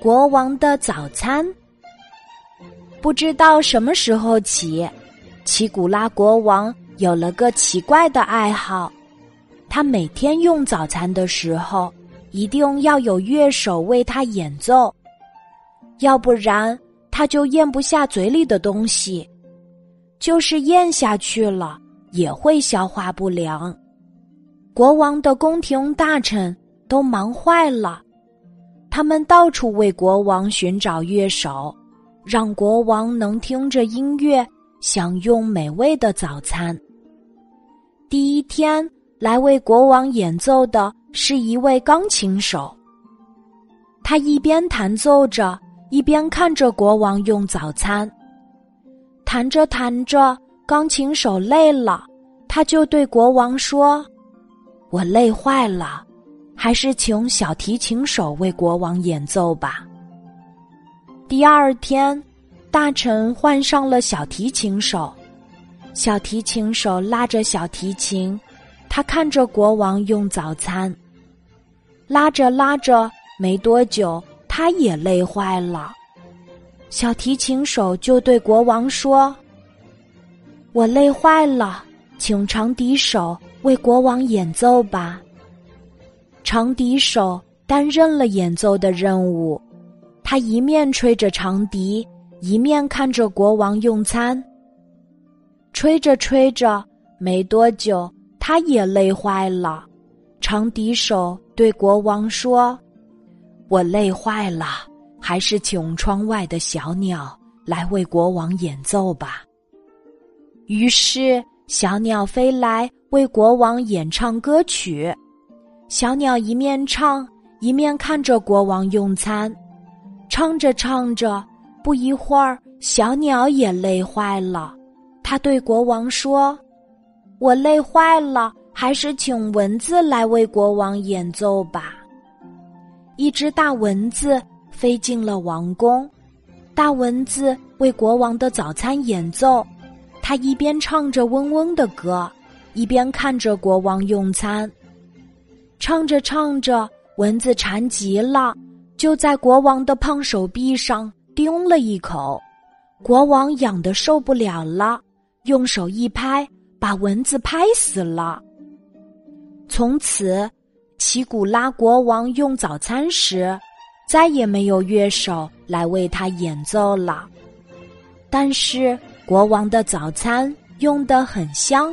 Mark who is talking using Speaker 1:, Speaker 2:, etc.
Speaker 1: 国王的早餐。不知道什么时候起，奇古拉国王有了个奇怪的爱好，他每天用早餐的时候，一定要有乐手为他演奏，要不然他就咽不下嘴里的东西，就是咽下去了也会消化不良。国王的宫廷大臣都忙坏了。他们到处为国王寻找乐手，让国王能听着音乐享用美味的早餐。第一天来为国王演奏的是一位钢琴手。他一边弹奏着，一边看着国王用早餐。弹着弹着，钢琴手累了，他就对国王说：“我累坏了。”还是请小提琴手为国王演奏吧。第二天，大臣换上了小提琴手，小提琴手拉着小提琴，他看着国王用早餐。拉着拉着，没多久，他也累坏了。小提琴手就对国王说：“我累坏了，请长笛手为国王演奏吧。”长笛手担任了演奏的任务，他一面吹着长笛，一面看着国王用餐。吹着吹着，没多久，他也累坏了。长笛手对国王说：“我累坏了，还是请窗外的小鸟来为国王演奏吧。”于是，小鸟飞来为国王演唱歌曲。小鸟一面唱，一面看着国王用餐，唱着唱着，不一会儿，小鸟也累坏了。他对国王说：“我累坏了，还是请蚊子来为国王演奏吧。”一只大蚊子飞进了王宫，大蚊子为国王的早餐演奏，他一边唱着嗡嗡的歌，一边看着国王用餐。唱着唱着，蚊子馋极了，就在国王的胖手臂上叮了一口。国王痒得受不了了，用手一拍，把蚊子拍死了。从此，奇古拉国王用早餐时，再也没有乐手来为他演奏了。但是，国王的早餐用得很香。